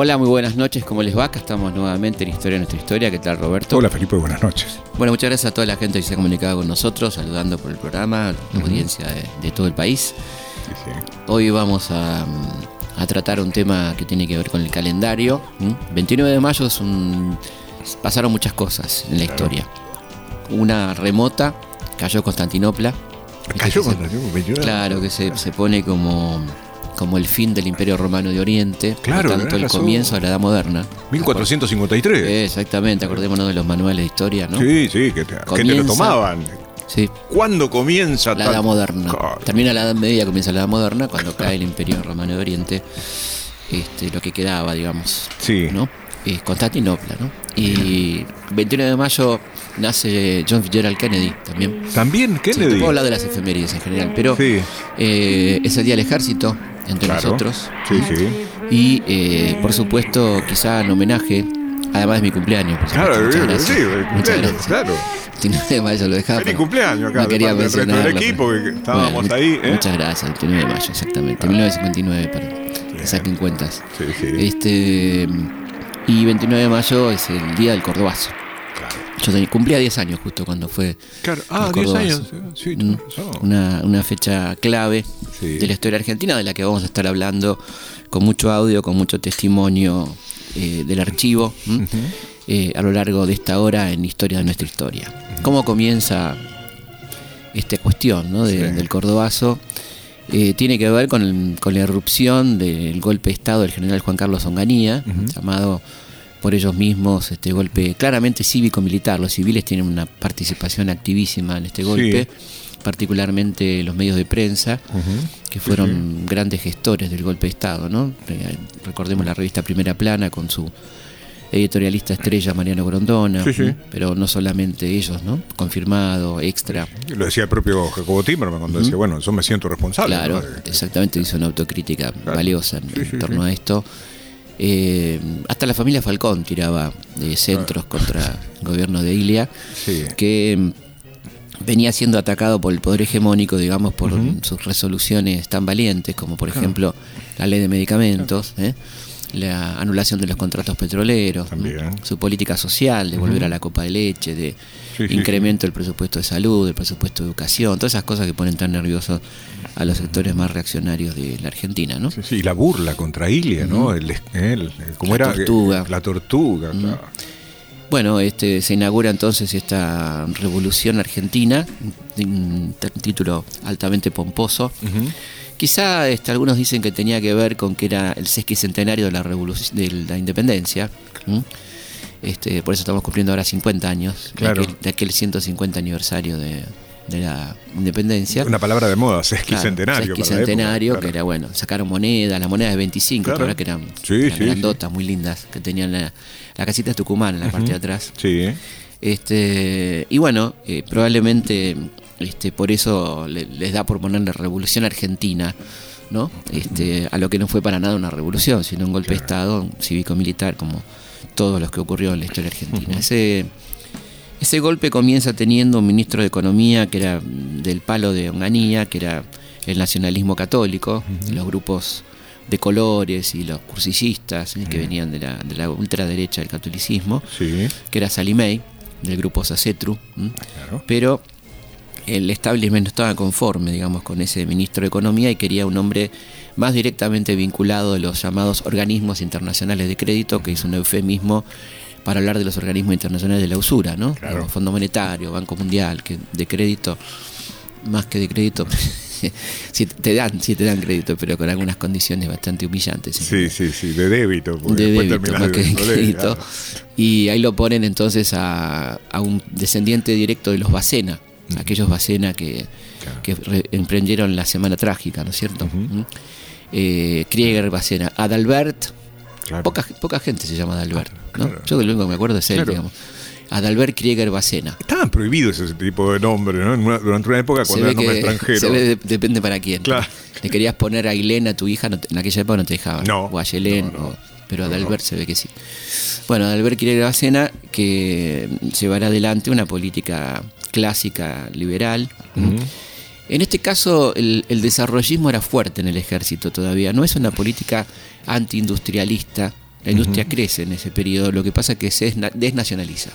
Hola, muy buenas noches, ¿cómo les va? Acá estamos nuevamente en Historia de Nuestra Historia. ¿Qué tal, Roberto? Hola, Felipe, buenas noches. Bueno, muchas gracias a toda la gente que se ha comunicado con nosotros, saludando por el programa, la audiencia de, de todo el país. Sí, sí. Hoy vamos a, a tratar un tema que tiene que ver con el calendario. ¿m? 29 de mayo es un, pasaron muchas cosas en la Claro. historia. Una remota, cayó Constantinopla. Cayó Constantinopla, 29. Claro, que se, se pone como, como el fin del Imperio Romano de Oriente. Claro, por tanto, el razón. comienzo de la Edad Moderna. 1453. Eh, Exactamente, acordémonos de los manuales de historia, ¿no? Sí, sí, que te, que te lo Comienza- tomaban. Sí, ¿Cuándo comienza la Edad Moderna. Claro. Termina la Edad Media, comienza la Edad Moderna, cuando cae el Imperio Romano de Oriente, este, lo que quedaba, digamos, Sí. ¿no? Es Constantinopla, ¿no? Y 29 de mayo nace John Fitzgerald Kennedy también. También Sí, te Kennedy. puedo hablar de las efemérides en general, pero Sí. eh, es el Día del Ejército entre Claro. nosotros. Sí, sí. Y, eh, por supuesto, quizá en homenaje, además de mi cumpleaños. por. Claro, Muchas sí, gracias. sí, Muchas cumpleaños, gracias. claro. 29 de mayo lo dejaba. Feliz cumpleaños acá, no de quería parte del resto del equipo, que estábamos Bueno, ahí, ¿eh? Muchas gracias, el 29 de mayo, exactamente. 1959, para que saquen cuentas. Sí, sí. Este, y 29 de mayo es el día del Cordobazo. Cumplía 10 años justo cuando fue Claro. Ah, el 10 Cordobazo. años. Sí, Mm, una, una fecha clave Sí. de la historia argentina, de la que vamos a estar hablando con mucho audio, con mucho testimonio eh, del archivo. Eh, a lo largo de esta hora en Historia de nuestra historia. ¿Cómo comienza esta cuestión ¿no? de- Sí. del Cordobazo? Eh, tiene que ver con, el- con la irrupción del golpe de Estado del general Juan Carlos Onganía, llamado por ellos mismos este golpe claramente cívico-militar. Los civiles tienen una participación activísima en este golpe, particularmente los medios de prensa, que fueron grandes gestores del golpe de Estado. ¿no? Eh, recordemos la revista Primera Plana con su editorialista estrella Mariano Grondona, Sí, sí. pero no solamente ellos, ¿no? confirmado, extra. Lo decía el propio Jacobo Timerman cuando decía, bueno, yo me siento responsable. Claro, ¿no? exactamente, hizo una autocrítica valiosa en, Sí, en sí, torno a esto. Eh, hasta la familia Falcón tiraba eh, centros contra el gobierno de Ilia, Sí. que mm, venía siendo atacado por el poder hegemónico, digamos, por sus resoluciones tan valientes como, por ejemplo, la ley de medicamentos, ¿eh? la anulación de los contratos petroleros, su política social de volver a la copa de leche, de Sí, sí, incremento del presupuesto de salud, del presupuesto de educación, todas esas cosas que ponen tan nerviosos a los sectores más reaccionarios de la Argentina, ¿no? Sí, sí, la burla contra Ilia, ¿no? El, el- el- ¿Cómo La era? tortuga. La tortuga, claro. Bueno, este, se inaugura entonces esta revolución argentina, un título altamente pomposo. Quizá este, algunos dicen que tenía que ver con que era el sesquicentenario de la, revoluc- de la independencia. Este, por eso estamos cumpliendo ahora 50 años Claro. de, aquel, de aquel 150 aniversario de, de la independencia. Una palabra de moda, Claro, sesquicentenario. la sesquicentenario, época, que claro. era bueno, sacaron monedas, las monedas de 25, Claro. verdad que eran, Sí, eran sí, grandotas, muy lindas, que tenían la, la casita de Tucumán en la parte de atrás. Sí, Este, y bueno, eh, probablemente este, por eso le- les da por ponerle revolución argentina, ¿no? Este, a lo que no fue para nada una revolución, sino un golpe de Estado cívico-militar, como todos los que ocurrió en la historia argentina. Ese, ese golpe comienza teniendo un ministro de Economía que era del palo de Onganía, que era el nacionalismo católico, los grupos de colores y los cursillistas ¿eh? que venían de la, de la ultraderecha del catolicismo sí, que era Salimey, del grupo Sacetru, pero el establishment no estaba conforme, digamos, con ese ministro de Economía y quería un hombre más directamente vinculado a los llamados organismos internacionales de crédito, que es un eufemismo para hablar de los organismos internacionales de la usura, ¿no? Claro. Fondo Monetario, Banco Mundial, que de crédito, más que de crédito, si te dan, si te dan crédito, pero con algunas condiciones bastante humillantes. Sí, sí, sí, de débito. de débito más que de crédito. claro. Y ahí lo ponen entonces a, a un descendiente directo de los Bacena, aquellos Bacena que, Claro. que emprendieron la Semana Trágica, ¿no es cierto? ¿Mm? Eh, Krieger Bacena, Adalbert, Claro. poca, poca gente se llama Adalbert, ¿no? Claro. Yo lo único que me acuerdo es él, digamos. Adalbert Krieger Bacena. Estaban prohibidos ese tipo de nombres, ¿no? Una- durante una época cuando ve era nombre que- extranjero. se ve de- depende para quién. Claro. Le querías poner a Ailén a tu hija, no te- en aquella época no te dejaban. No, O a Yelén, no, no. o- pero Adalbert se ve que sí. Bueno, Adalbert Krieger Bacena que llevará adelante una política clásica liberal. En este caso, el, el desarrollismo era fuerte en el ejército todavía. No es una política antiindustrialista. La industria crece en ese periodo. Lo que pasa es que se desna- desnacionaliza.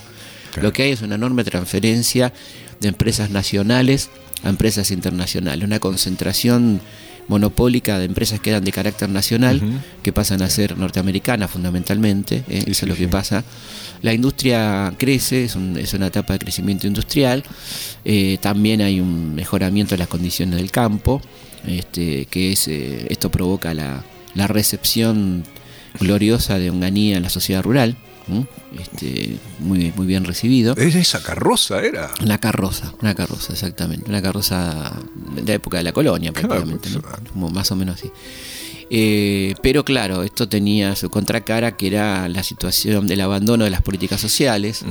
Claro. Lo que hay es una enorme transferencia de empresas nacionales a empresas internacionales. Una concentración monopólica de empresas que eran de carácter nacional, que pasan a ser norteamericanas fundamentalmente. ¿eh? Eso es lo que pasa. La industria crece, es, un- es una etapa de crecimiento industrial. Eh, también hay un mejoramiento de las condiciones del campo, este, que es, eh, esto provoca la, la recepción gloriosa de Onganía en la sociedad rural, este, muy, muy bien recibido. Es esa carroza era. Una carroza, una carroza, exactamente. Una carroza de la época de la colonia, Claro, prácticamente, ¿no? Como más o menos así. Eh, pero claro, esto tenía su contracara, que era la situación del abandono de las políticas sociales.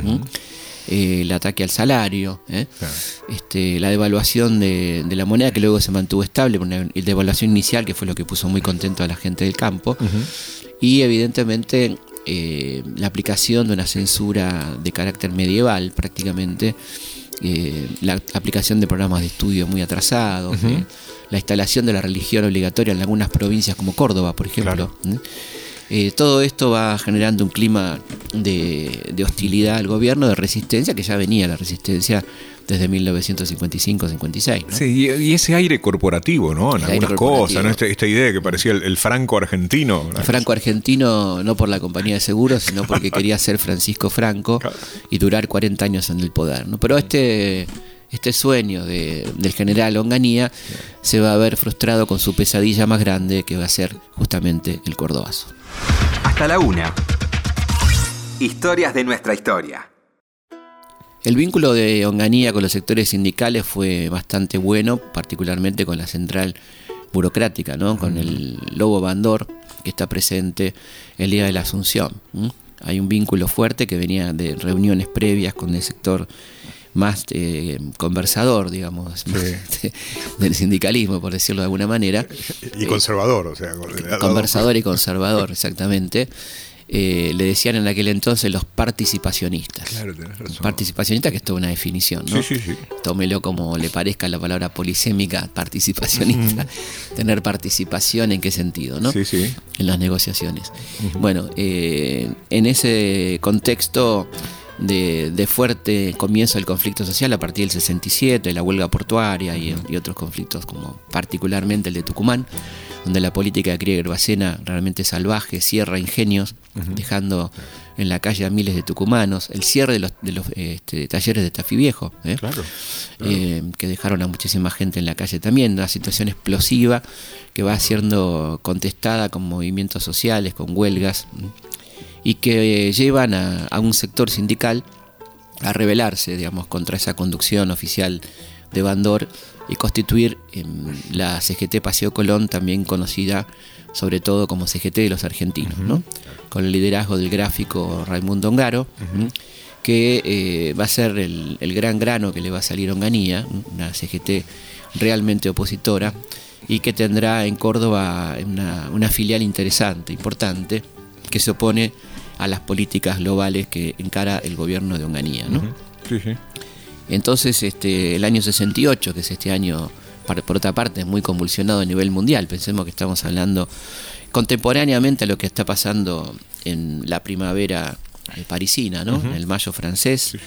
Eh, el ataque al salario, ¿eh? Claro. este, la devaluación de, de la moneda, que luego se mantuvo estable, una devaluación inicial, que fue lo que puso muy contento a la gente del campo, y evidentemente eh, la aplicación de una censura de carácter medieval prácticamente, la aplicación de programas de estudio muy atrasados, la instalación de la religión obligatoria en algunas provincias como Córdoba, por ejemplo. Eh, todo esto va generando un clima de, de hostilidad al gobierno, de resistencia, que ya venía la resistencia desde 1955-56. ¿no? Sí, y, ese aire corporativo, ¿no? En El algunas cosas, ¿no? Esta, esta idea que parecía el, el franco argentino. El Franco argentino no por la compañía de seguros, sino porque quería ser Francisco Franco y durar 40 años en el poder. ¿no? Pero este, este sueño de- del general Onganía se va a ver frustrado con su pesadilla más grande, que va a ser justamente el Cordobazo. Hasta la una. Historias de nuestra historia. El vínculo de Onganía con los sectores sindicales fue bastante bueno, particularmente con la central burocrática, ¿no? con el Lobo Bandor, que está presente el día de la Asunción. Hay un vínculo fuerte que venía de reuniones previas con el sector más eh, conversador, digamos, del sindicalismo, por decirlo de alguna manera. Y conservador, o sea. Conversador y conservador, exactamente. Eh, le decían en aquel entonces los participacionistas. Claro, tenés razón. Participacionista, que es toda una definición, ¿no? Sí, sí, sí. Tómelo como le parezca la palabra polisémica, participacionista. Tener participación en qué sentido, ¿no? Sí, sí. En las negociaciones. Bueno, eh, en ese contexto de, de fuerte comienzo del conflicto social a partir del 67, la huelga portuaria y, y otros conflictos, como particularmente el de Tucumán, donde la política de Krieger Bacena realmente salvaje, cierra ingenios, dejando en la calle a miles de tucumanos, el cierre de los, de los este, talleres de Tafí Viejo, ¿eh? Claro. eh, que dejaron a muchísima gente en la calle también, una situación explosiva que va siendo contestada con movimientos sociales, con huelgas. Y que llevan a, a un sector sindical a rebelarse, digamos, contra esa conducción oficial de Bandor y constituir em, la CGT Paseo Colón, también conocida sobre todo como CGT de los argentinos, ¿no? con el liderazgo del gráfico Raimundo Ongaro, que eh, va a ser el, el gran grano que le va a salir a Onganía, una CGT realmente opositora, y que tendrá en Córdoba una, una filial interesante, importante, que se opone a las políticas globales que encara el gobierno de Onganía. ¿no? Sí, sí. Entonces, este, el año 68, que es este año, por otra parte, muy convulsionado a nivel mundial, pensemos que estamos hablando contemporáneamente a lo que está pasando en la primavera eh, parisina, ¿no? En el mayo francés,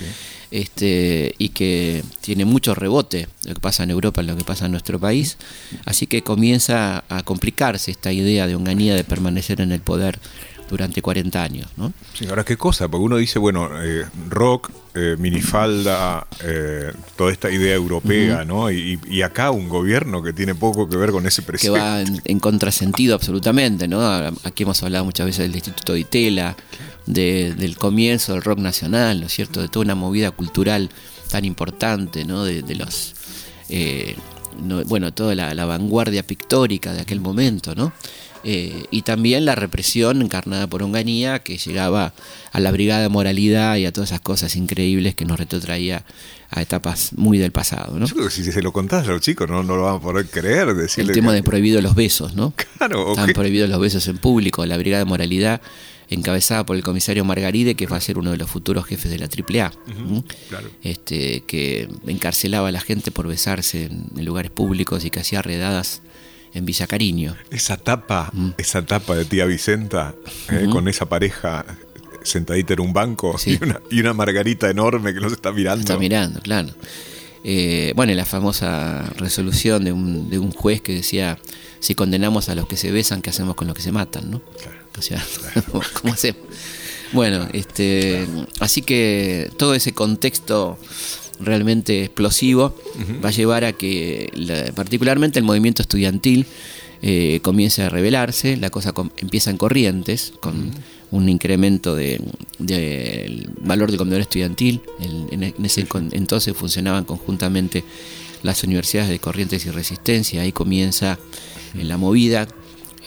este, y que tiene mucho rebote lo que pasa en Europa, lo que pasa en nuestro país, así que comienza a complicarse esta idea de Onganía de permanecer en el poder durante 40 años, ¿no? Sí, ahora qué cosa, porque uno dice, bueno, eh, rock, eh, minifalda, eh, toda esta idea europea, ¿no? Y, y acá un gobierno que tiene poco que ver con ese que presidente. va en, en contrasentido absolutamente, ¿no? Aquí hemos hablado muchas veces del Instituto de Itela, de- del comienzo del rock nacional, ¿no es cierto? De toda una movida cultural tan importante, ¿no? De, de los eh, bueno, toda la, vanguardia pictórica de aquel momento, ¿no? Eh, y también la represión encarnada por Onganía que llegaba a la brigada de moralidad y a todas esas cosas increíbles que nos retrotraía a etapas muy del pasado. ¿no? Yo creo que si se lo contás a los chicos no, no lo van a poder creer. El tema de prohibido los besos, ¿no? Claro. Están prohibidos los besos en público. La brigada de moralidad encabezada por el comisario Margaride, que va a ser uno de los futuros jefes de la AAA, este, que encarcelaba a la gente por besarse en, lugares públicos y que hacía redadas en Villa Cariño. Esa tapa, esa tapa de tía Vicenta, eh, con esa pareja sentadita en un banco y, una, y, una, margarita enorme que nos está mirando. Está mirando, claro. Eh, bueno, la famosa resolución de un, de un juez que decía, si condenamos a los que se besan, ¿qué hacemos con los que se matan? ¿no? Claro. O sea, ¿cómo hacemos? Bueno, este, así que todo ese contexto realmente explosivo va a llevar a que particularmente el movimiento estudiantil eh, comience a revelarse, la cosa empieza en corrientes, con un incremento del de, valor del comedor estudiantil, en, ese entonces funcionaban conjuntamente las universidades de Corrientes y Resistencia, ahí comienza la movida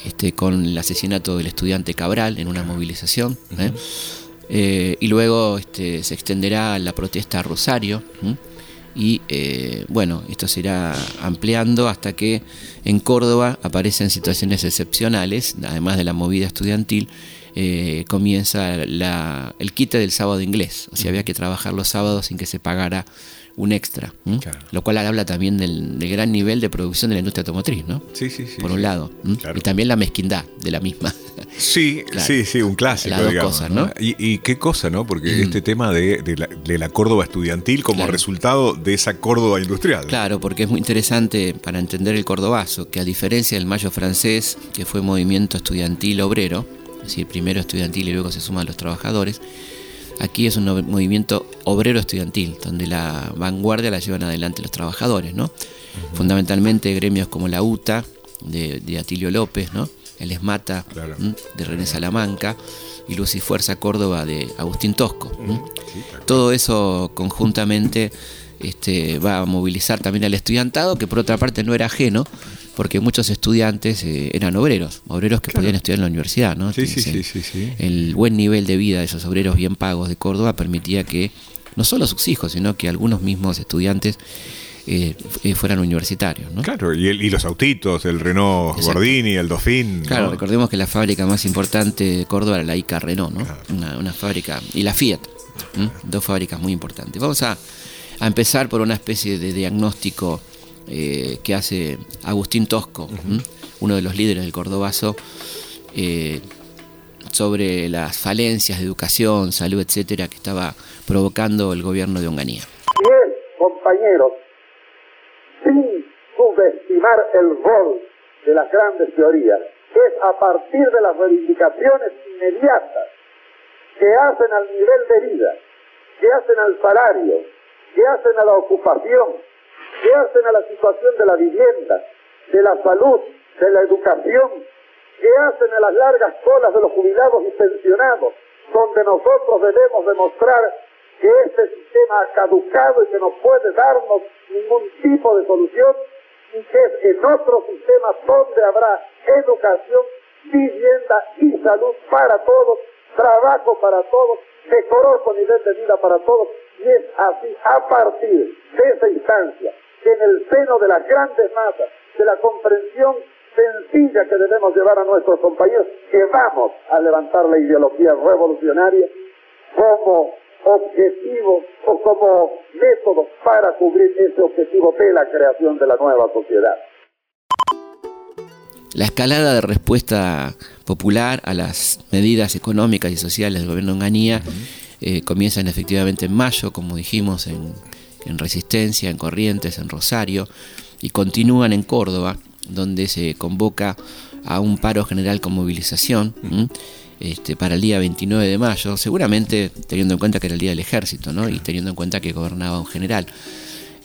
este, con el asesinato del estudiante Cabral en una movilización. ¿eh? Eh, y luego este, se extenderá la protesta a Rosario. Y eh, bueno, esto se irá ampliando hasta que en Córdoba aparecen situaciones excepcionales, además de la movida estudiantil, comienza el quite del sábado inglés. O sea, había que trabajar los sábados sin que se pagara un extra. Lo cual habla también del, gran nivel de producción de la industria automotriz, ¿no? Sí, sí, sí. Por un lado. Y también la mezquindad de la misma. Sí, sí, sí, un clásico. Las dos cosas, ¿no? Y, qué cosa, ¿no? Porque mm. este tema de, la, Córdoba estudiantil como resultado de esa Córdoba industrial. Claro, porque es muy interesante para entender el cordobazo, que a diferencia del mayo francés, que fue movimiento estudiantil obrero, es decir, primero estudiantil y luego se suman los trabajadores, Aquí es un movimiento obrero estudiantil, donde la vanguardia la llevan adelante los trabajadores, ¿no? Fundamentalmente gremios como la UTA, de, Atilio López, ¿no? El ESMATA, de René Salamanca, y Luz y Fuerza Córdoba, de Agustín Tosco. Todo eso conjuntamente este, va a movilizar también al estudiantado, que por otra parte no era ajeno porque muchos estudiantes eh, eran obreros, obreros que podían estudiar en la universidad, ¿no? Sí, sí, sí, sí, El buen nivel de vida de esos obreros bien pagos de Córdoba permitía que no solo sus hijos, sino que algunos mismos estudiantes eh, eh, fueran universitarios. ¿no? Claro, y, los autitos, el Renault Gordini, el Dauphine. Claro, recordemos que la fábrica más importante de Córdoba era la ICA Renault, ¿no? Una, fábrica, y la Fiat, dos fábricas muy importantes. Vamos a, a, empezar por una especie de diagnóstico eh, que hace Agustín Tosco, uno de los líderes del Cordobazo, eh, sobre las falencias de educación, salud, etcétera, que estaba provocando el gobierno de Onganía. Bien, compañeros, sin subestimar el rol de las grandes teorías, es a partir de las reivindicaciones inmediatas que hacen al nivel de vida, que hacen al salario, que hacen a la ocupación, ¿Qué hacen a la situación de la vivienda, de la salud, de la educación? ¿Qué hacen a las largas colas de los jubilados y pensionados, donde nosotros debemos demostrar que este sistema ha caducado y que no puede darnos ningún tipo de solución? y que es en otro sistema donde habrá educación, vivienda y salud para todos, trabajo para todos, decoroso nivel de vida para todos, y es así a partir de esa instancia que en el seno de las grandes masas, de la comprensión sencilla que debemos llevar a nuestros compañeros, que vamos a levantar la ideología revolucionaria como objetivo o como método para cubrir ese objetivo de la creación de la nueva sociedad. La escalada de respuesta popular a las medidas económicas y sociales del gobierno de Onganía eh, comienzan efectivamente en mayo, como dijimos, en en Resistencia, en Corrientes, en Rosario, y continúan en Córdoba, donde se convoca a un paro general con movilización este, para el día 29 de mayo, seguramente teniendo en cuenta que era el día del ejército ¿no? y teniendo en cuenta que gobernaba un general.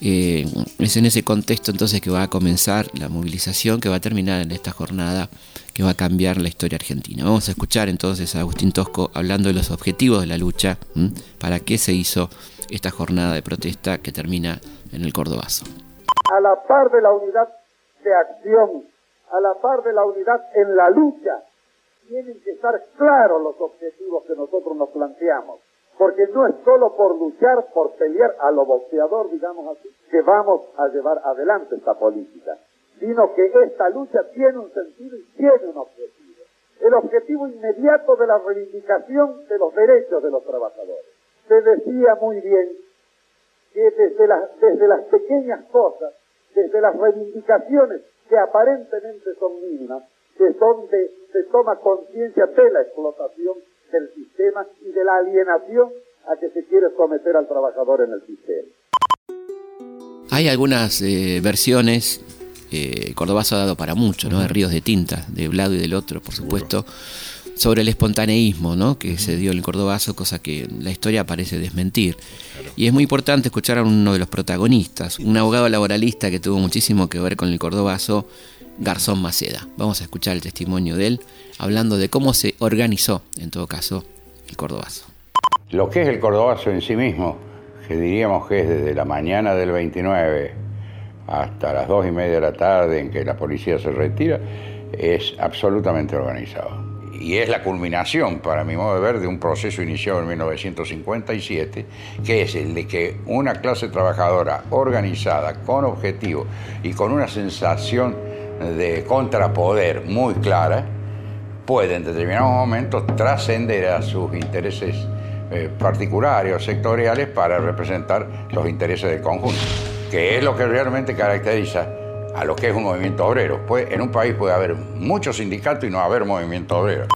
Eh, es en ese contexto entonces que va a comenzar la movilización que va a terminar en esta jornada que va a cambiar la historia argentina. Vamos a escuchar entonces a Agustín Tosco hablando de los objetivos de la lucha, para qué se hizo esta jornada de protesta que termina en el Cordobazo. a la par de la unidad de acción, a la par de la unidad en la lucha, tienen que estar claros los objetivos que nosotros nos planteamos. Porque no es solo por luchar, por pelear a lo boxeador, digamos así, que vamos a llevar adelante esta política, sino que esta lucha tiene un sentido y tiene un objetivo. El objetivo inmediato de la reivindicación de los derechos de los trabajadores. Se decía muy bien que desde las, desde las pequeñas cosas, desde las reivindicaciones que aparentemente son mínimas, que son de, se toma conciencia de la explotación del sistema y de la alienación a que se quiere someter al trabajador en el sistema. Hay algunas eh, versiones, eh, Cordobazo ha dado para mucho, ¿no? De ríos de tinta, de un lado y del otro, por supuesto, sobre el espontaneísmo, ¿no? Que se dio en el Cordobazo, cosa que la historia parece desmentir. Y es muy importante escuchar a uno de los protagonistas, un abogado laboralista que tuvo muchísimo que ver con el Cordobazo, Garzón Maceda. Vamos a escuchar el testimonio de él hablando de cómo se organizó, en todo caso, el Cordobazo. Lo que es el Cordobazo en sí mismo, que diríamos que es desde la mañana del 29 hasta las 2 y media de la tarde en que la policía se retira, es absolutamente organizado. Y es la culminación, para mi modo de ver, de un proceso iniciado en 1957, que es el de que una clase trabajadora organizada, con objetivo y con una sensación de contrapoder muy clara, puede en determinados momentos trascender a sus intereses eh, particulares o sectoriales para representar los intereses del conjunto, que es lo que realmente caracteriza a lo que es un movimiento obrero. Pues, en un país puede haber muchos sindicatos y no haber movimiento obrero.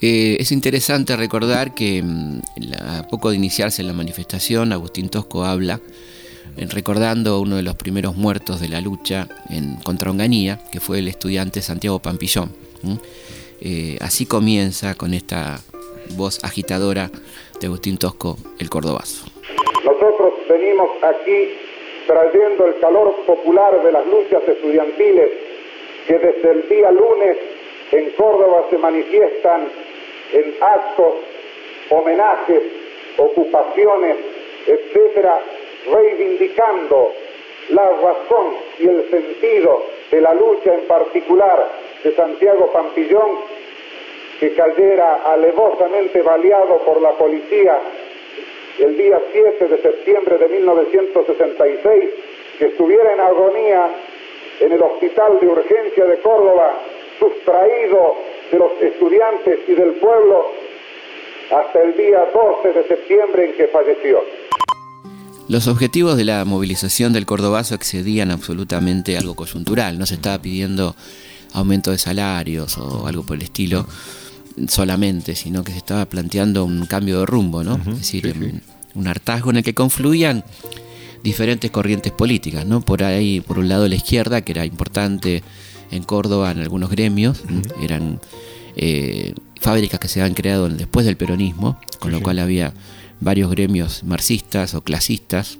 Eh, es interesante recordar que mm, a poco de iniciarse la manifestación, Agustín Tosco habla recordando uno de los primeros muertos de la lucha en, contra Onganía, que fue el estudiante Santiago Pampillón. Eh, así comienza con esta voz agitadora de Agustín Tosco, el cordobazo. Nosotros venimos aquí trayendo el calor popular de las luchas estudiantiles que desde el día lunes en Córdoba se manifiestan en actos, homenajes, ocupaciones, etcétera, reivindicando la razón y el sentido de la lucha en particular de Santiago Pampillón, que cayera alevosamente baleado por la policía el día 7 de septiembre de 1966, que estuviera en agonía en el Hospital de Urgencia de Córdoba, sustraído de los estudiantes y del pueblo hasta el día 12 de septiembre en que falleció. Los objetivos de la movilización del Cordobazo excedían absolutamente algo coyuntural, no se estaba pidiendo aumento de salarios o algo por el estilo solamente, sino que se estaba planteando un cambio de rumbo, ¿no? es decir, Un, hartazgo en el que confluían diferentes corrientes políticas, ¿no? Por ahí, por un lado la izquierda, que era importante en Córdoba en algunos gremios, eran eh, fábricas que se habían creado después del peronismo, con lo cual había varios gremios marxistas o clasistas.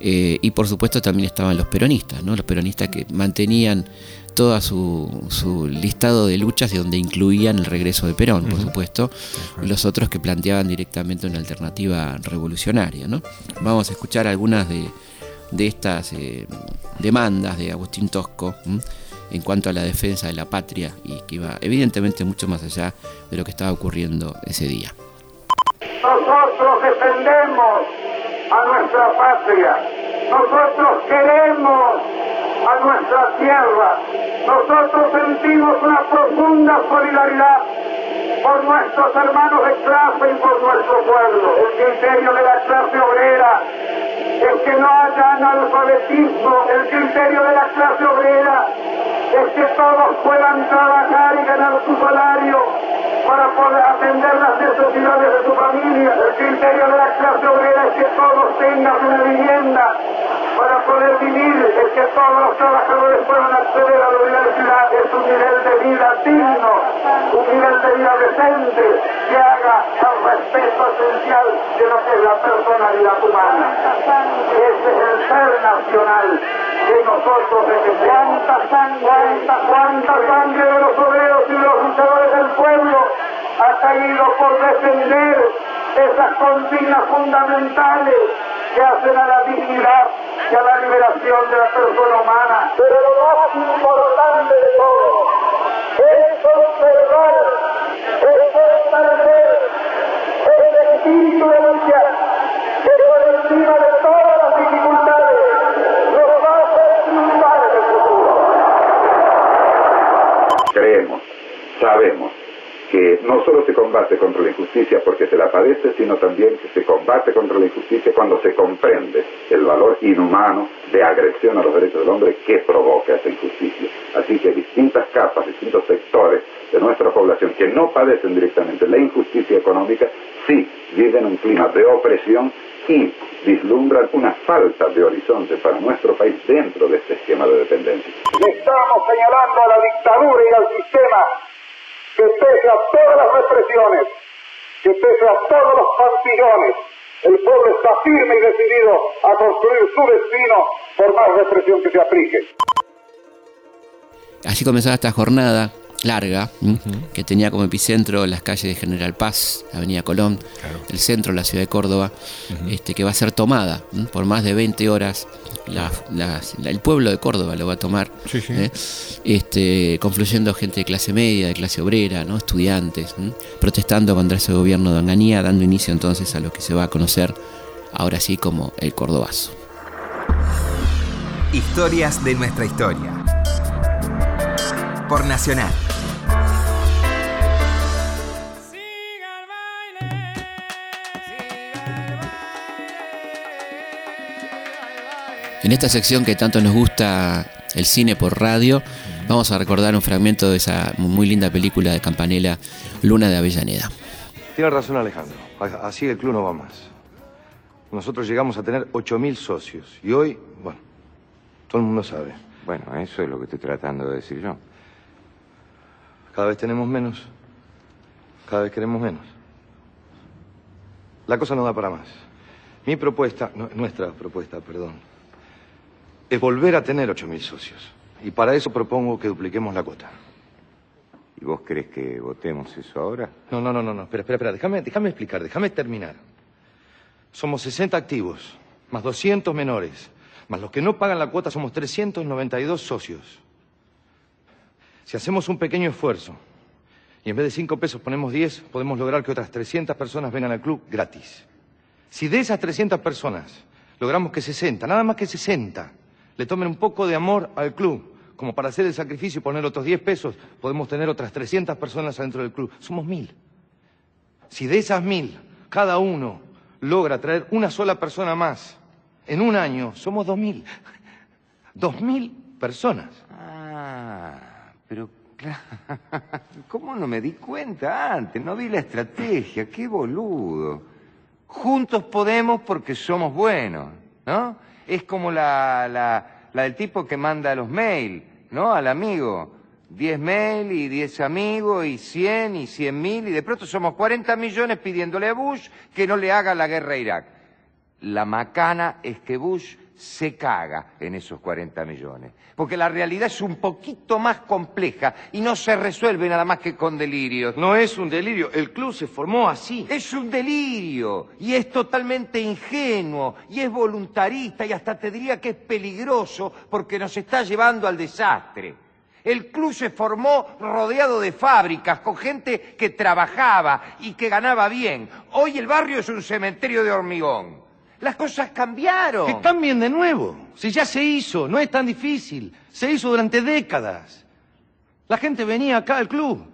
Eh, y por supuesto también estaban los peronistas, ¿no? los peronistas que mantenían todo su, listado de luchas y donde incluían el regreso de Perón, por supuesto, y los otros que planteaban directamente una alternativa revolucionaria. ¿no? Vamos a escuchar algunas de, estas eh, demandas de Agustín Tosco en cuanto a la defensa de la patria y que iba evidentemente mucho más allá de lo que estaba ocurriendo ese día. Nosotros defendemos a nuestra patria. Nosotros queremos a nuestra tierra. Nosotros sentimos una profunda solidaridad por nuestros hermanos de clase y por nuestro pueblo. El criterio de la clase obrera es que no haya analfabetismo. El criterio de la clase obrera es que todos puedan trabajar y ganar su salario para poder atender las necesidades de su familia. El criterio de la clase obrera es que todos tengan una vivienda para poder vivir, es que todos los trabajadores puedan acceder a la universidad, es un nivel de vida digno, un nivel de vida decente que haga al respeto esencial de lo que es la personalidad humana. Ese es el ser nacional que nosotros defendemos. ¿Cuánta, cuánta sangre de los obreros y de los luchadores del pueblo ha caído por defender esas consignas fundamentales que hacen a la dignidad y a la liberación de la persona humana. Pero lo más importante de todo es observar, es fortalecer el espíritu de sabemos que no solo se combate contra la injusticia porque se la padece, sino también que se combate contra la injusticia cuando se comprende el valor inhumano de agresión a los derechos del hombre que provoca esa injusticia. Así que distintas capas, distintos sectores de nuestra población que no padecen directamente la injusticia económica, sí viven un clima de opresión y vislumbran una falta de horizonte para nuestro país dentro de este esquema de dependencia. Le estamos señalando a la dictadura y al sistema que pese a todas las represiones, que pese a todos los pantillones, el pueblo está firme y decidido a construir su destino por más represión que se aplique. Así comenzaba esta jornada larga, que tenía como epicentro las calles de General Paz, Avenida Colón, el centro de la ciudad de Córdoba, este, que va a ser tomada ¿m? por más de 20 horas. La- las- la- el pueblo de Córdoba lo va a tomar, Sí, sí. ¿eh? este, confluyendo gente de clase media, de clase obrera, ¿no? estudiantes, ¿m? protestando contra ese gobierno de Onganía, dando inicio entonces a lo que se va a conocer ahora sí como el Cordobazo. Historias de nuestra historia. Por Nacional. En esta sección que tanto nos gusta el cine por radio, vamos a recordar un fragmento de esa muy linda película de Campanella, Luna de Avellaneda. Tiene razón Alejandro. Así el club no va más. Nosotros llegamos a tener 8.000 socios. Y hoy, bueno, todo el mundo sabe. Bueno, eso es lo que estoy tratando de decir yo. Cada vez tenemos menos. Cada vez queremos menos. La cosa no da para más. Mi propuesta, no, nuestra propuesta, perdón, es volver a tener 8.000 socios. Y para eso propongo que dupliquemos la cuota. ¿Y vos crees que votemos eso ahora? No, no, no, no, no. Espera, espera, espera. Déjame, déjame explicar, déjame terminar. Somos 60 activos, más 200 menores, más los que no pagan la cuota somos 392 socios. Si hacemos un pequeño esfuerzo y en vez de 5 pesos ponemos 10, podemos lograr que otras 300 personas vengan al club gratis. Si de esas 300 personas logramos que 60, nada más que 60, le tomen un poco de amor al club, como para hacer el sacrificio y poner otros 10 pesos, podemos tener otras 300 personas adentro del club. Somos mil. Si de esas mil, cada uno logra traer una sola persona más, en un año somos dos mil. Dos mil personas. Pero claro. ¿Cómo no me di cuenta antes? No vi la estrategia. Qué boludo. Juntos podemos porque somos buenos, ¿no? Es como la, la, la del tipo que manda los mails, ¿no? Al amigo. 10 mail y 10 amigos y 100 y 100 mil y de pronto somos 40 millones pidiéndole a Bush que no le haga la guerra a Irak. La macana es que Bush se caga en esos 40 millones. Porque la realidad es un poquito más compleja y no se resuelve nada más que con delirios. No es un delirio, el club se formó así. Es un delirio y es totalmente ingenuo y es voluntarista y hasta te diría que es peligroso porque nos está llevando al desastre. El club se formó rodeado de fábricas, con gente que trabajaba y que ganaba bien. Hoy el barrio es un cementerio de hormigón. Las cosas cambiaron. Que cambien de nuevo. Si ya se hizo, no es tan difícil. Se hizo durante décadas. La gente venía acá al club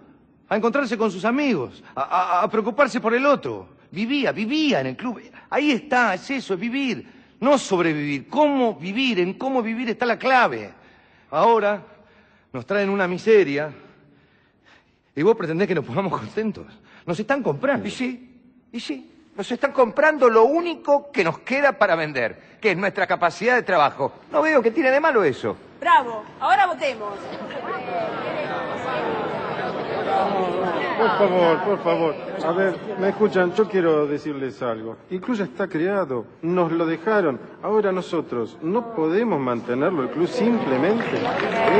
a encontrarse con sus amigos, a, a- a preocuparse por el otro. Vivía, vivía en el club. Ahí está, es eso, es vivir. No sobrevivir. ¿Cómo vivir? En cómo vivir está la clave. Ahora nos traen una miseria y vos pretendés que nos pongamos contentos. Nos están comprando. Y sí, y sí. Nos están comprando lo único que nos queda para vender, que es nuestra capacidad de trabajo. No veo que tiene de malo eso. Bravo, ahora votemos. Por favor, por favor. A ver, me escuchan, yo quiero decirles algo. El club ya está creado, nos lo dejaron. Ahora nosotros no podemos mantenerlo el club simplemente. ¿eh?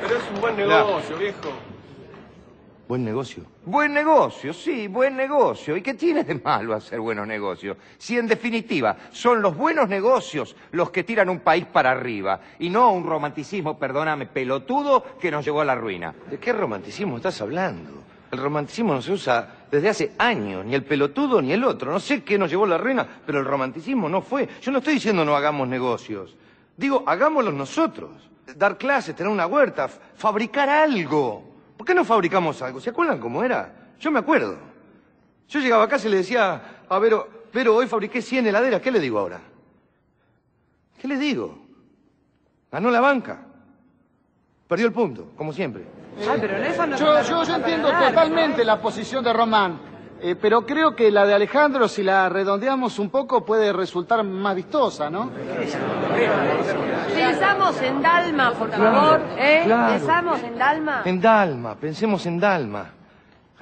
Pero es un buen negocio, viejo. Buen negocio. Buen negocio, sí, buen negocio. ¿Y qué tiene de malo hacer buenos negocios? Si en definitiva son los buenos negocios los que tiran un país para arriba y no un romanticismo, perdóname, pelotudo que nos llevó a la ruina. ¿De qué romanticismo estás hablando? El romanticismo no se usa desde hace años, ni el pelotudo ni el otro. No sé qué nos llevó a la ruina, pero el romanticismo no fue. Yo no estoy diciendo no hagamos negocios. Digo, hagámoslos nosotros. Dar clases, tener una huerta, fabricar algo. ¿Por qué no fabricamos algo? ¿Se acuerdan cómo era? Yo me acuerdo. Yo llegaba a casa y le decía a Vero, Vero, hoy fabriqué 100 heladeras. ¿Qué le digo ahora? ¿Qué le digo? Ganó la banca. Perdió el punto, como siempre. Ay, pero en eso no Yo, yo, yo entiendo totalmente la posición de Román, eh, pero creo que la de Alejandro, si la redondeamos un poco, puede resultar más vistosa, ¿no? Pensamos en Dalma, por favor, ¿eh? claro. Pensamos en Dalma. En Dalma, pensemos en Dalma.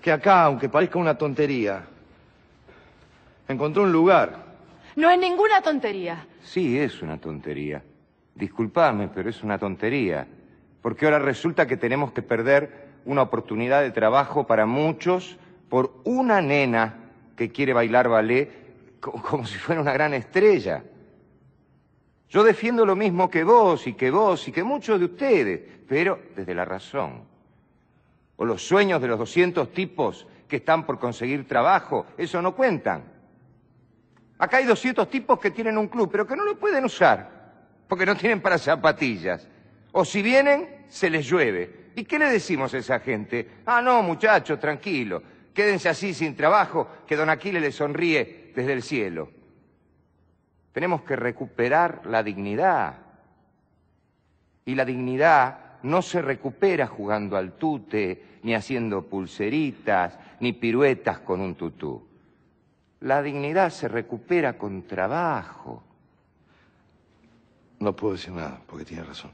Que acá, aunque parezca una tontería, encontró un lugar. No es ninguna tontería. Sí, es una tontería. Disculpame, pero es una tontería. Porque ahora resulta que tenemos que perder una oportunidad de trabajo para muchos por una nena que quiere bailar ballet co- como si fuera una gran estrella. Yo defiendo lo mismo que vos y que vos y que muchos de ustedes, pero desde la razón. O los sueños de los 200 tipos que están por conseguir trabajo, eso no cuentan. Acá hay 200 tipos que tienen un club, pero que no lo pueden usar, porque no tienen para zapatillas. O si vienen, se les llueve. ¿Y qué le decimos a esa gente? Ah, no, muchachos, tranquilo. Quédense así sin trabajo, que don Aquiles les sonríe desde el cielo. Tenemos que recuperar la dignidad. Y la dignidad no se recupera jugando al tute, ni haciendo pulseritas, ni piruetas con un tutú. La dignidad se recupera con trabajo. No puedo decir nada, porque tiene razón.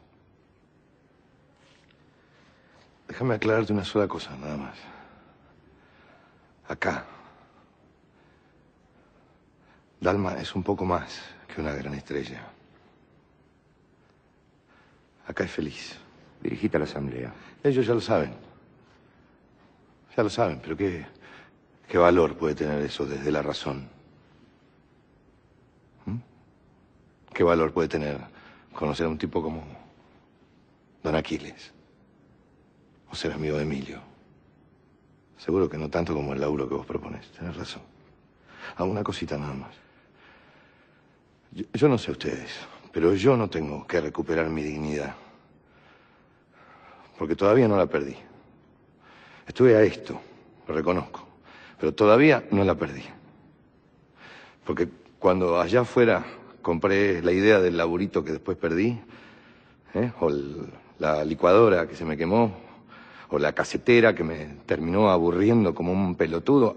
Déjame aclararte una sola cosa, nada más. Acá. Dalma es un poco más que una gran estrella. Acá es feliz. Dirigite a la asamblea. Ellos ya lo saben. Ya lo saben, pero ¿qué, qué valor puede tener eso desde la razón? ¿Mm? ¿Qué valor puede tener conocer a un tipo como Don Aquiles? O ser amigo de Emilio. Seguro que no tanto como el laburo que vos propones. Tenés razón. A una cosita nada más. Yo, yo no sé ustedes, pero yo no tengo que recuperar mi dignidad. Porque todavía no la perdí. Estuve a esto, lo reconozco, pero todavía no la perdí. Porque cuando allá afuera compré la idea del laburito que después perdí, ¿eh? o la licuadora que se me quemó, o la casetera que me terminó aburriendo como un pelotudo,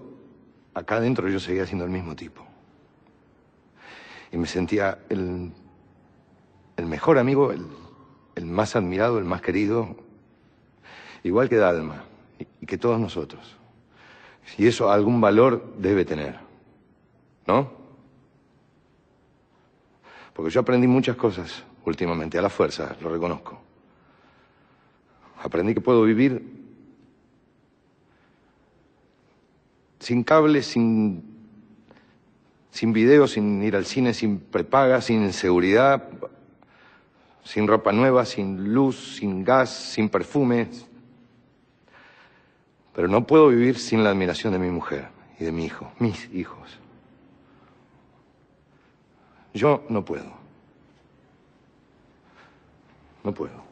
acá adentro yo seguía siendo el mismo tipo. Y me sentía el, mejor amigo, el, el más admirado, el más querido, igual que Dalma y, y que todos nosotros. Y eso algún valor debe tener, ¿no? Porque yo aprendí muchas cosas últimamente, a la fuerza, lo reconozco. Aprendí que puedo vivir sin cable, sin, sin video, sin ir al cine, sin prepaga, sin seguridad, sin ropa nueva, sin luz, sin gas, sin perfume. Pero no puedo vivir sin la admiración de mi mujer y de mi hijo, mis hijos. Yo no puedo. No puedo.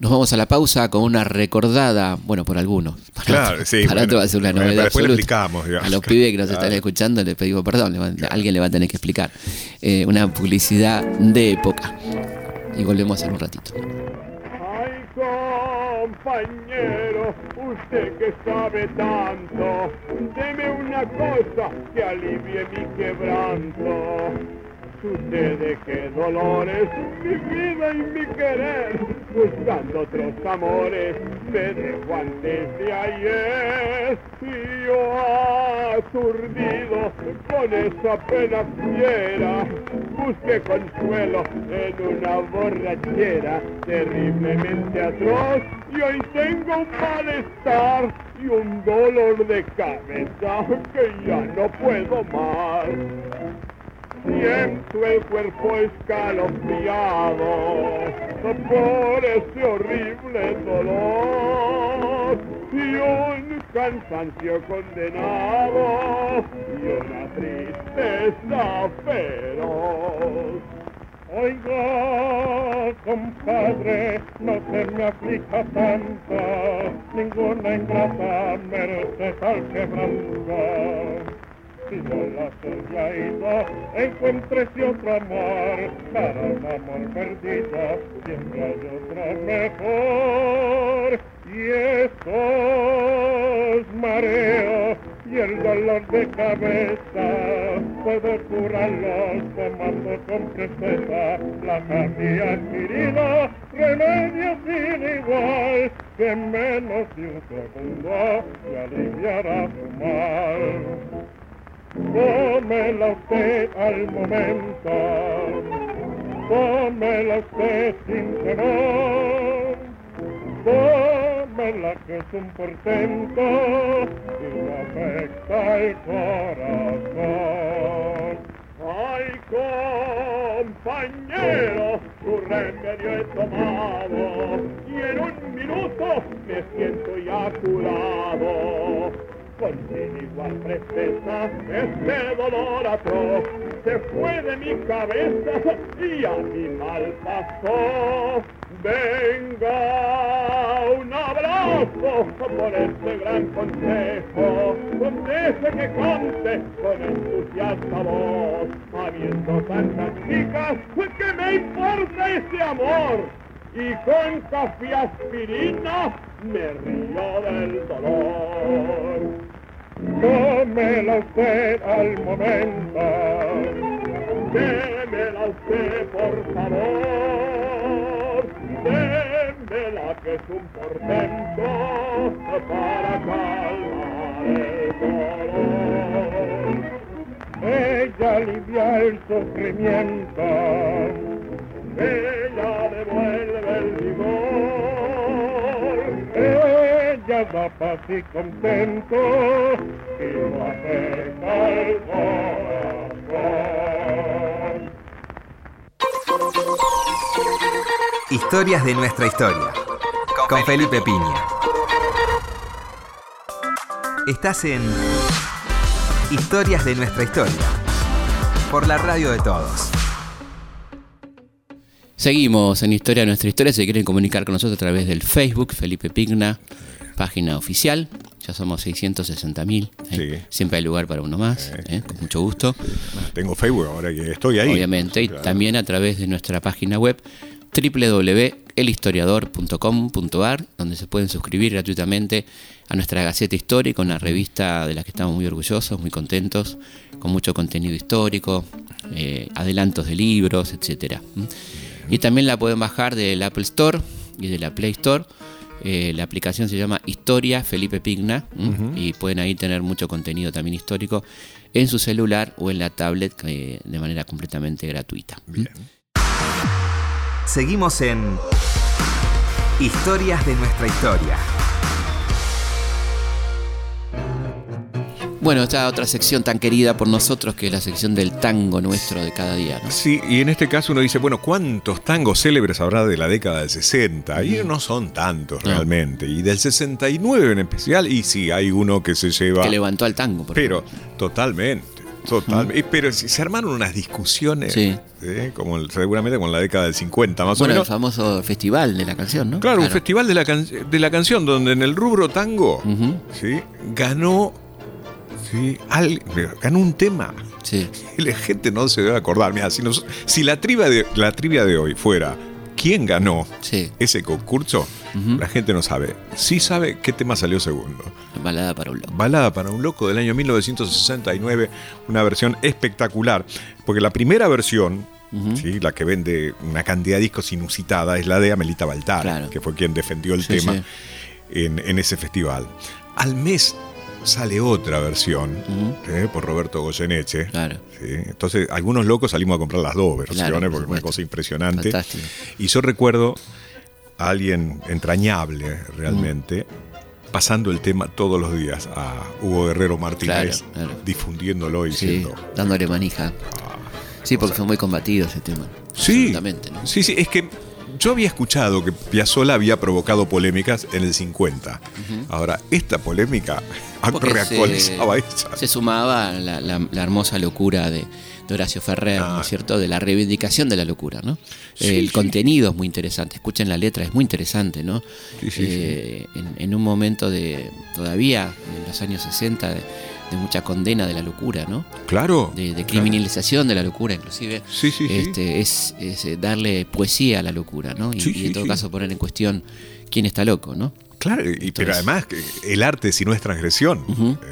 Nos vamos a la pausa con una recordada, bueno, por algunos. Para Claro, otros- sí, Para bueno, otros va a ser una bueno, novedad después lo absoluta. explicamos, digamos. A los pibes que nos están Claro. escuchando les pedimos perdón, le van- alguien le va a tener que explicar. Eh, una publicidad de época. Y volvemos en un ratito. Ay, compañero, usted que sabe tanto, deme una cosa que alivie mi quebranto. Sucede que dolores, mi vida y mi querer, buscando otros amores, me dejo antes de ayer. Y yo aturdido con esa pena fiera, busqué consuelo en una borrachera terriblemente atroz y hoy tengo un malestar y un dolor de cabeza que ya no puedo más. Siento el cuerpo escalofriado por ese horrible dolor y un cansancio condenado y una tristeza feroz. Oiga, compadre, no se me aplica tanto, ninguna ingrata merece tal quebranto. Si no la soñado, encuéntrese otro amor, para un amor perdido, siempre hay otro mejor. Y estos mareos y el dolor de cabeza puedo curarlos tomando con presteza la cambia adquirida, remedio sin igual que en menos de un segundo me aliviará su mal. Tómela usted al momento, tómela usted sin temor, tómela que es un portento y afecta el corazón. Ay, compañero, tu remedio he tomado y en un minuto me siento ya curado. Con igual presteza, este dolor atroz se fue de mi cabeza y a mi mal pasó. Venga, un abrazo por este gran consejo, ese que conte con entusiasta voz, habiendo tantas chicas, que me importa ese amor? Y con café aspirina me río del dolor. Tómela usted al momento, démela usted por favor, démela que es un portento para calmar el dolor. ella alivia el sufrimiento, da paz y contento y no afecta el corazón. Historias de nuestra historia. Con Felipe Piña. Estás en Historias de nuestra historia. Por la radio de todos. Seguimos en Historia de nuestra historia. Si quieren comunicar con nosotros a través del Facebook, Felipe Pigna, página oficial. Ya somos 660.000. ¿eh? Siempre hay lugar para uno más, ¿eh? con mucho gusto. Tengo Facebook ahora que estoy ahí. Obviamente, y también a través de nuestra página web www.elhistoriador.com.ar, donde se pueden suscribir gratuitamente a nuestra Gaceta Histórica, una revista de la que estamos muy orgullosos, muy contentos, con mucho contenido histórico, eh, adelantos de libros, etcétera. Y también la pueden bajar del Apple Store y de la Play Store. Eh, la aplicación se llama Historia Felipe Pigna y pueden ahí tener mucho contenido también histórico en su celular o en la tablet eh, de manera completamente gratuita. Seguimos en Historias de nuestra historia. Bueno, esta otra sección tan querida por nosotros que es la sección del tango nuestro de cada día. ¿no? Sí, y en este caso uno dice, bueno, ¿cuántos tangos célebres habrá de la década del 60? Y no son tantos realmente. Y del 69 en especial, y sí, hay uno que se lleva... Que levantó al tango. Por pero, totalmente. Totalmente. Pero se armaron unas discusiones, Sí. ¿eh? como el- seguramente con la década del 50 más Bueno, o el menos. famoso festival de la canción, ¿no? Claro, un festival de la, can- de la canción donde en el rubro tango ¿sí? ganó, ¿sí? al- ganó un tema. Y la gente no se debe acordar. Mira, si, nos- si la, trivia de, la trivia de hoy fuera quién ganó ese concurso, la gente no sabe. Sí sabe qué tema salió segundo. Balada para un loco. Balada para un loco del año 1969, una versión espectacular. Porque la primera versión, ¿sí? la que vende una cantidad de discos inusitada, es la de Amelita Baltar, que fue quien defendió el Sí, tema sí. En, en ese festival. Al mes sale otra versión ¿eh? por Roberto Goyeneche. Claro. Entonces, algunos locos salimos a comprar las dos versiones porque es una cosa impresionante. Y yo recuerdo a alguien entrañable realmente. Pasando el tema todos los días a Hugo Guerrero Martínez, difundiéndolo y diciendo. Dándole manija. Ah, sí, porque fue muy combatido ese tema. Sí, sí, sí, es que yo había escuchado que Piazzolla había provocado polémicas en el 50. Ahora, esta polémica reactualizaba se, esa. Se sumaba la, la, hermosa locura de, Horacio Ferrer, ¿no es ah. cierto? De la reivindicación de la locura, ¿no? el contenido es muy interesante. Escuchen la letra, es muy interesante, ¿no? Eh, en, en, un momento de, todavía, en los años 60, de, de mucha condena de la locura, ¿no? Claro. De, criminalización de la locura, inclusive. Sí, sí, este, Es, eh, darle poesía a la locura, ¿no? Y, en todo caso poner en cuestión quién está loco, ¿no? Claro, y, pero además el arte si no es transgresión.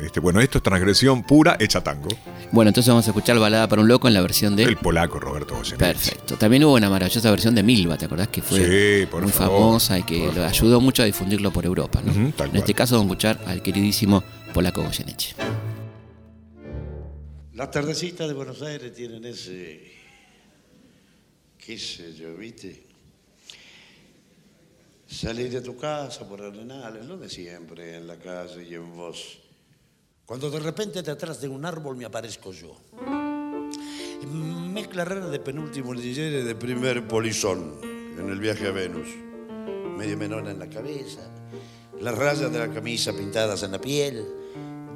este, bueno, esto es transgresión pura hecha tango. Bueno, entonces vamos a escuchar Balada para un Loco en la versión de... El polaco Roberto José. Perfecto. También hubo una maravillosa versión de Milva, ¿te acordás? Que fue muy famosa y que lo ayudó mucho a difundirlo por Europa. ¿no? en este caso vamos a escuchar al queridísimo polaco Goyeneche. Las tardecitas de Buenos Aires tienen ese, qué sé yo, ¿viste? Salir de tu casa por arenales, lo de siempre, en la calle y en vos. Cuando de repente detrás de un árbol me aparezco yo. Mezcla rara de penúltimo DJ de primer polizón en el viaje a Venus. Medio menor en la cabeza, las rayas de la camisa pintadas en la piel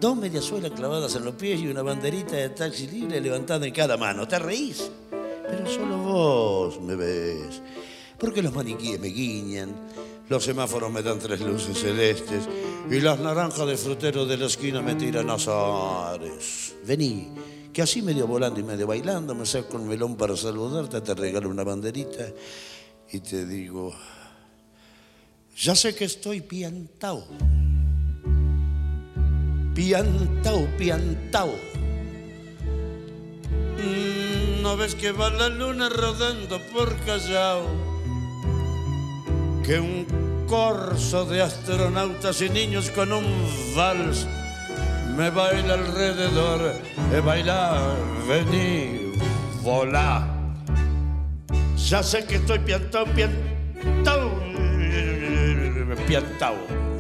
dos mediasuelas clavadas en los pies y una banderita de taxi libre levantada en cada mano. ¿Te reís? Pero solo vos me ves. Porque los maniquíes me guiñan, los semáforos me dan tres luces celestes y las naranjas de frutero de la esquina me tiran azares. Vení, que así medio volando y medio bailando me saco un melón para saludarte, te regalo una banderita y te digo, ya sé que estoy piantao piantao, piantao. Mm, ¿No ves que va la luna rodando por Callao? Que un corso de astronautas y niños con un vals me baila alrededor. he bailar, vení, volá. Ya sé que estoy piantao, piantao, piantao.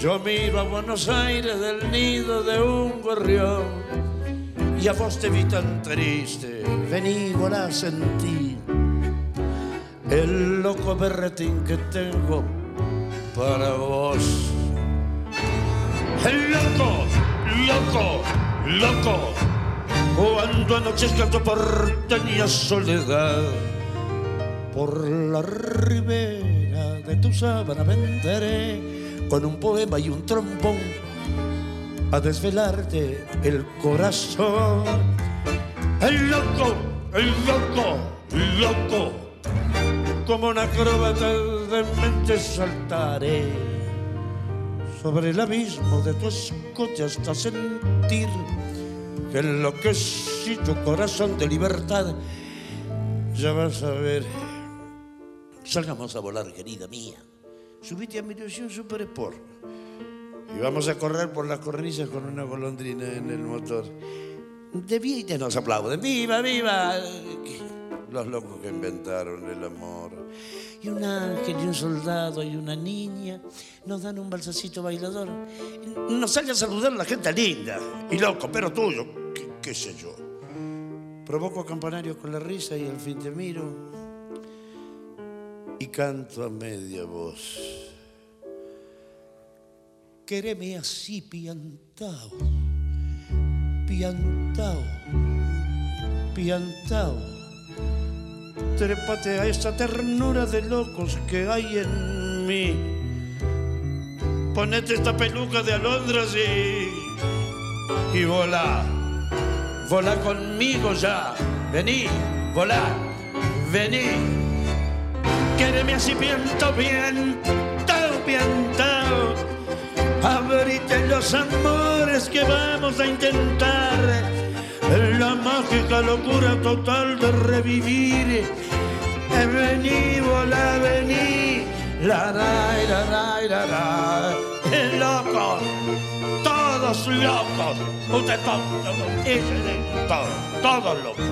Yo miro a Buenos Aires del nido de un gorrión y a vos te vi tan triste, vení, volá, sentí el loco berretín que tengo para vos. El loco, loco, loco, cuando anochezca tu porteña soledad, por la ribera de tu sábana venderé con un poema y un trombón a desvelarte el corazón. El loco, el loco, loco, como una acróbata de mente saltaré sobre el abismo de tu escote hasta sentir que tu corazón de libertad. Ya vas a ver, salgamos a volar, querida mía subite a mi ilusión Super Sport. Y vamos a correr por las cornisas con una golondrina en el motor. De vida nos aplauden. ¡Viva, viva! Los locos que inventaron el amor. Y un ángel y un soldado y una niña nos dan un balsacito bailador. Nos sale a saludar la gente linda y loco, pero tuyo, qué, qué sé yo. Provoco campanarios con la risa y al fin te miro y canto a media voz. Quereme así piantao, piantao, piantao. Trépate a esa ternura de locos que hay en mí. Ponete esta peluca de alondras y, y volá. Volá conmigo ya. Vení, volá, vení. Quéreme así piento, piento, piento. Abrite los amores que vamos a intentar. La mágica locura total de revivir. Vení, volá, vení. La, la, la, la, la, la. locos, todos locos. Usted todos, todos, todos locos.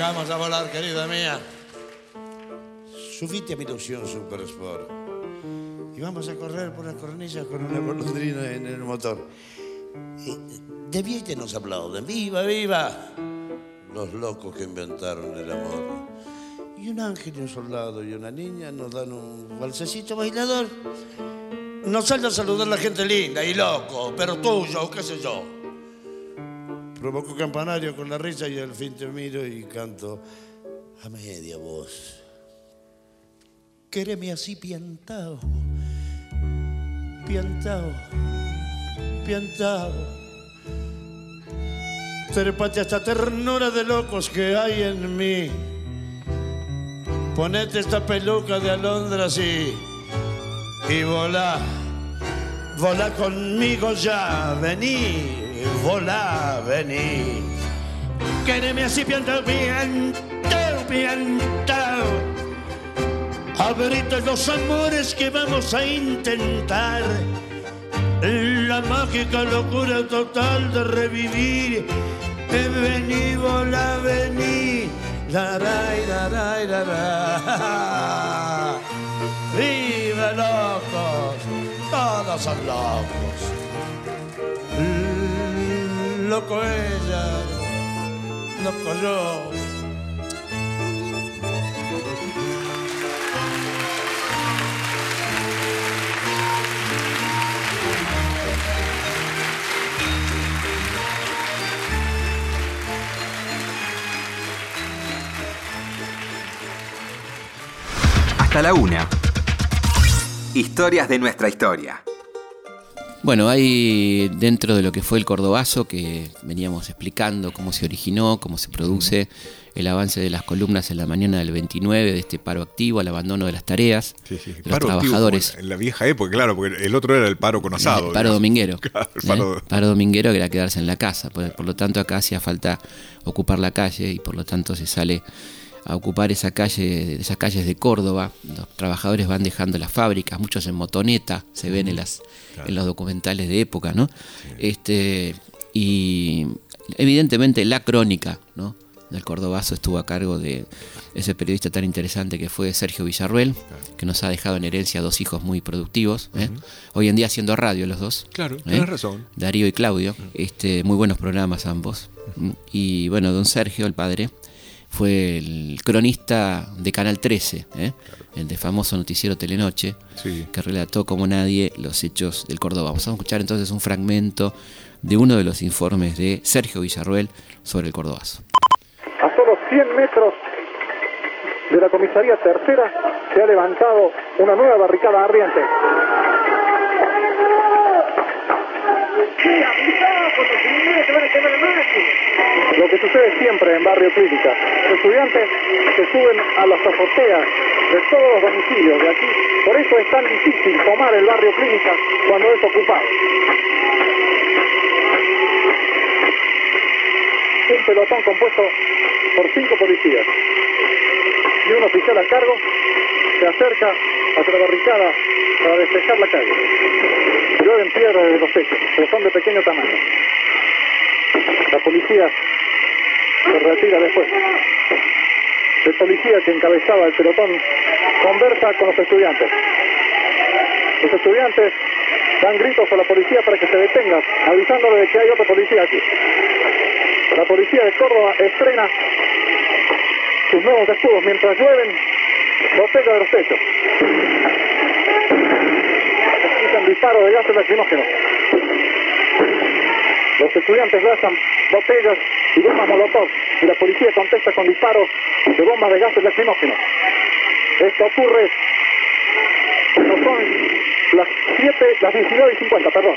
Vamos a volar, querida mía. Subite a mi ilusión Super Sport. Y vamos a correr por las cornillas con una golondrina en el motor. De Viete nos aplauden. ¡Viva, viva! Los locos que inventaron el amor. Y un ángel y un soldado y una niña nos dan un balsecito bailador. Nos sale a saludar la gente linda y loco, pero tuyo, qué sé yo. Provoco campanario con la risa y al fin te miro y canto a media voz. Quéreme así piantao, piantao, piantao. Trepate a esta ternura de locos que hay en mí. Ponete esta peluca de alondras y, y volá, volá conmigo ya, vení volá, vení. Quéreme así piantao, piantao, piantao. Abrite los amores que vamos a intentar. La mágica locura total de revivir. Vení, volá, vení. La, la, la. ¡Viva locos! Todos son locos loco ella, loco yo. Hasta la una. Historias de nuestra historia. Bueno, hay dentro de lo que fue el cordobazo, que veníamos explicando cómo se originó, cómo se produce, el avance de las columnas en la mañana del 29, de este paro activo, el abandono de las tareas, los trabajadores. en la vieja época, claro, porque el otro era el paro con asado. El paro dominguero. ¿eh? paro... dominguero que era quedarse en la casa. Por, por lo tanto, acá hacía falta ocupar la calle y por lo tanto se sale a ocupar esa calle, esas calles de Córdoba. Los trabajadores van dejando las fábricas, muchos en motoneta, se ven en, las, en los documentales de época, ¿no? Este, y evidentemente la crónica, ¿no? del Cordobazo estuvo a cargo de ese periodista tan interesante que fue Sergio Villarruel, que nos ha dejado en herencia dos hijos muy productivos. ¿eh? Hoy en día haciendo radio los dos. Claro, ¿eh? tienes razón. Darío y Claudio, este, muy buenos programas ambos. Y bueno, don Sergio, el padre, fue el cronista de Canal 13, ¿eh? el de famoso noticiero Telenoche, que relató como nadie los hechos del Córdoba. Vamos a escuchar entonces un fragmento de uno de los informes de Sergio Villarruel sobre el Cordobazo. A solo 100 metros de la comisaría tercera se ha levantado una nueva barricada ardiente. Lo que sucede siempre en Barrio Clínica. Los estudiantes se suben a las azoteas de todos los domicilios de aquí. Por eso es tan difícil tomar el Barrio Clínica cuando es ocupado. Un pelotón compuesto por cinco policías y un oficial a cargo se acerca hacia la barricada para despejar la calle. Llueven piedras de los techos, pero son de pequeño tamaño. La policía se retira después. de policía que encabezaba el pelotón conversa con los estudiantes. Los estudiantes dan gritos a la policía para que se detenga, avisándole de que hay otro policía aquí. La policía de Córdoba estrena sus nuevos escudos mientras llueven botellas de los techos. Disparos de gases lacrimógenos. Los estudiantes lanzan botellas y bombas molotov y la policía contesta con disparos de bombas de gases lacrimógenos. Esto ocurre cuando son las 7, las 19 y 50, perdón.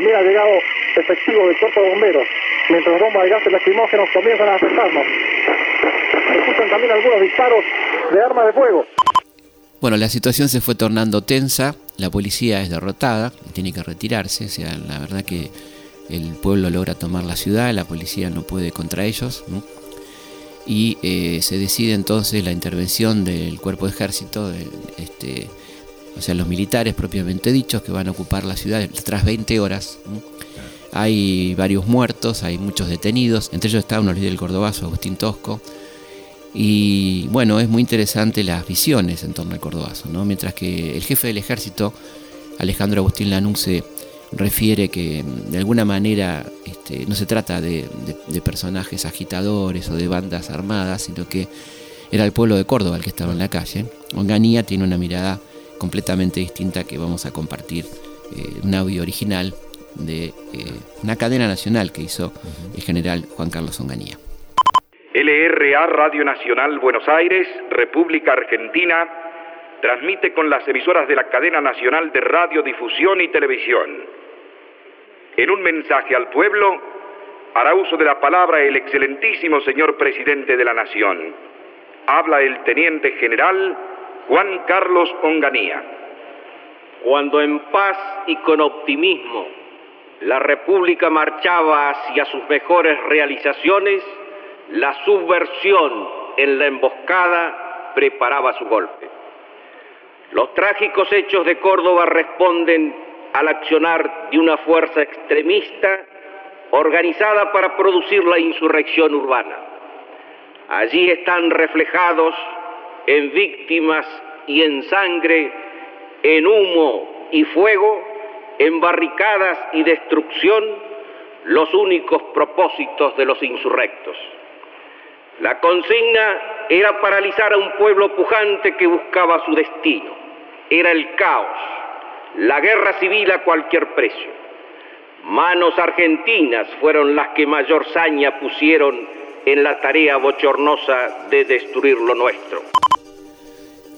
También ha llegado efectivo del cuerpo de bomberos, mientras bombas de gases lacrimógenos comienzan a afectarnos. Se escuchan también algunos disparos de armas de fuego. Bueno, la situación se fue tornando tensa, la policía es derrotada, tiene que retirarse, o sea, la verdad que el pueblo logra tomar la ciudad, la policía no puede contra ellos, y eh, se decide entonces la intervención del cuerpo de ejército, este, o sea, los militares propiamente dichos que van a ocupar la ciudad tras 20 horas. Hay varios muertos, hay muchos detenidos, entre ellos está uno del cordobazo, Agustín Tosco, y bueno, es muy interesante las visiones en torno al Cordobazo, ¿no? Mientras que el jefe del ejército, Alejandro Agustín Lanuse, refiere que de alguna manera este, no se trata de, personajes agitadores o de bandas armadas, sino que era el pueblo de Córdoba el que estaba en la calle. Onganía tiene una mirada completamente distinta que vamos a compartir, eh, un audio original de eh, una cadena nacional que hizo el general Juan Carlos Onganía. LRA Radio Nacional Buenos Aires, República Argentina, transmite con las emisoras de la cadena nacional de radiodifusión y televisión. En un mensaje al pueblo, hará uso de la palabra el excelentísimo señor presidente de la Nación. Habla el teniente general Juan Carlos Onganía. Cuando en paz y con optimismo la República marchaba hacia sus mejores realizaciones, la subversión en la emboscada preparaba su golpe. Los trágicos hechos de Córdoba responden al accionar de una fuerza extremista organizada para producir la insurrección urbana. Allí están reflejados en víctimas y en sangre, en humo y fuego, en barricadas y destrucción, los únicos propósitos de los insurrectos. La consigna era paralizar a un pueblo pujante que buscaba su destino. Era el caos, la guerra civil a cualquier precio. Manos argentinas fueron las que mayor saña pusieron en la tarea bochornosa de destruir lo nuestro.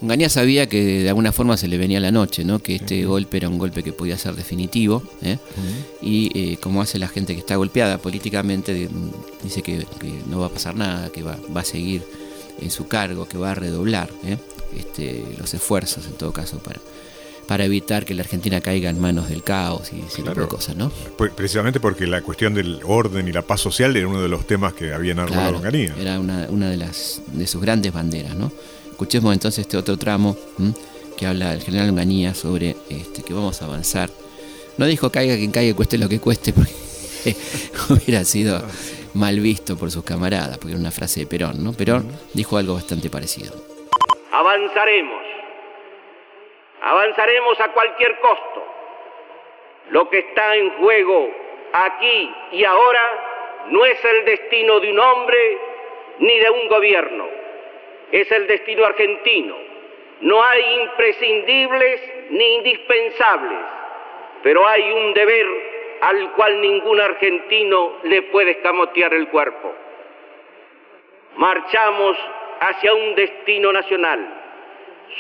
Ungaña sabía que de alguna forma se le venía la noche, ¿no? que este golpe era un golpe que podía ser definitivo, ¿eh? y eh, como hace la gente que está golpeada políticamente, dice que, no va a pasar nada, que va, a seguir en su cargo, que va a redoblar ¿eh? este, los esfuerzos en todo caso para, para evitar que la Argentina caiga en manos del caos y ese tipo de cosas, ¿no? Precisamente porque la cuestión del orden y la paz social era uno de los temas que habían armado claro, Era una, una de, las, de sus grandes banderas, ¿no? Escuchemos entonces este otro tramo que habla el general Unganía sobre este, que vamos a avanzar. No dijo caiga quien caiga, cueste lo que cueste, porque hubiera sido mal visto por sus camaradas, porque era una frase de Perón, ¿no? Perón dijo algo bastante parecido. Avanzaremos. Avanzaremos a cualquier costo. Lo que está en juego aquí y ahora no es el destino de un hombre ni de un gobierno es el destino argentino. No hay imprescindibles ni indispensables, pero hay un deber al cual ningún argentino le puede escamotear el cuerpo. Marchamos hacia un destino nacional.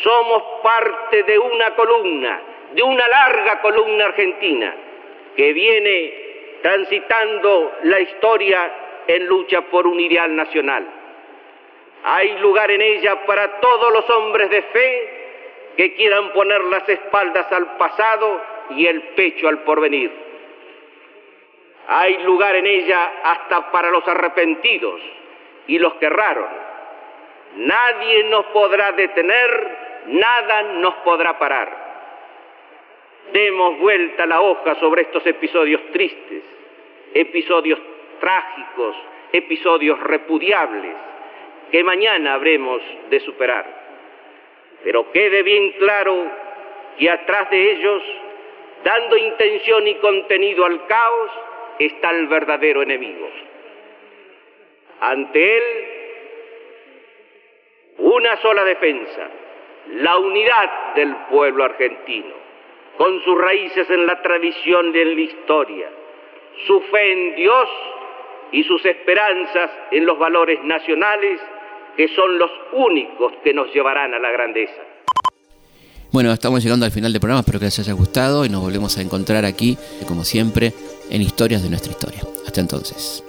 Somos parte de una columna, de una larga columna argentina, que viene transitando la historia en lucha por un ideal nacional. Hay lugar en ella para todos los hombres de fe que quieran poner las espaldas al pasado y el pecho al porvenir. Hay lugar en ella hasta para los arrepentidos y los que erraron. Nadie nos podrá detener, nada nos podrá parar. Demos vuelta la hoja sobre estos episodios tristes, episodios trágicos, episodios repudiables, que mañana habremos de superar. Pero quede bien claro que atrás de ellos, dando intención y contenido al caos, está el verdadero enemigo. Ante él, una sola defensa, la unidad del pueblo argentino, con sus raíces en la tradición y en la historia, su fe en Dios y sus esperanzas en los valores nacionales que son los únicos que nos llevarán a la grandeza. Bueno, estamos llegando al final del programa, espero que les haya gustado y nos volvemos a encontrar aquí, como siempre, en Historias de nuestra historia. Hasta entonces.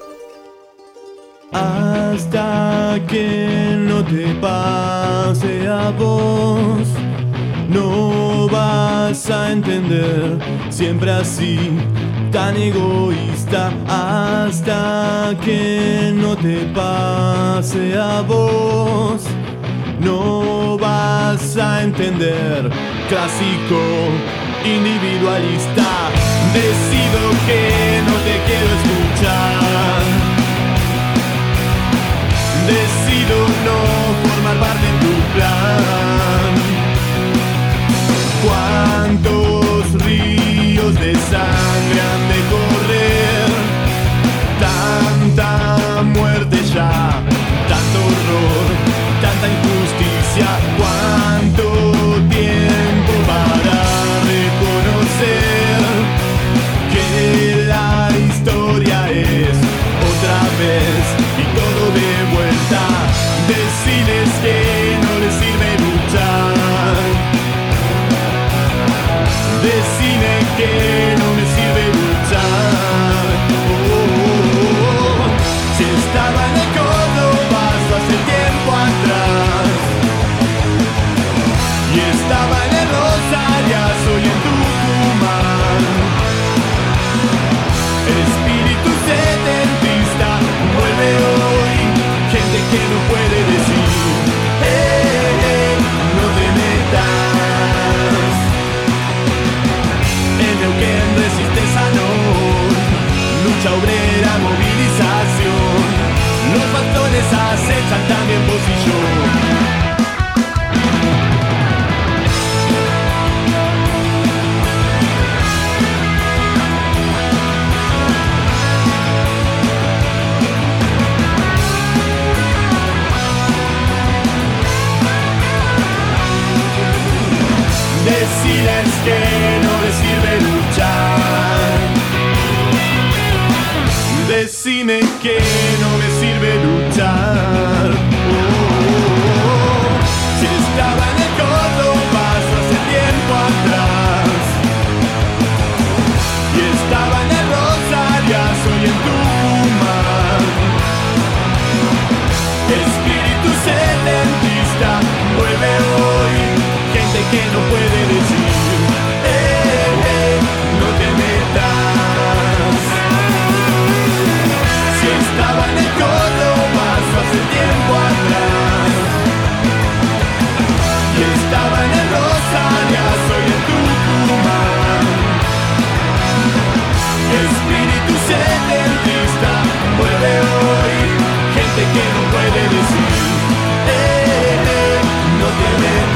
Hasta que te pase a vos, no vas a entender, siempre así, tan egoísta, hasta que no te pase a vos, no vas a entender, clásico, individualista, decido que no te quiero escuchar. No formar parte de tu plan. ¿Cuántos ríos de sangre han de correr? Tanta muerte ya, tanto horror, tanta injusticia. ¿Cuánto Decides que no le sirve luchar. Decide que no me sirve luchar. Si estaba en el Córdoba hace tiempo atrás y estaba en el Rosarias hoy en Tucumán. Espíritu setentista vuelve hoy, gente que no puede En Neuquén resiste Sanón, lucha obrera, movilización. Los patrones acechan también yo. Decides que go. puede decir, eh, eh, eh, no tiene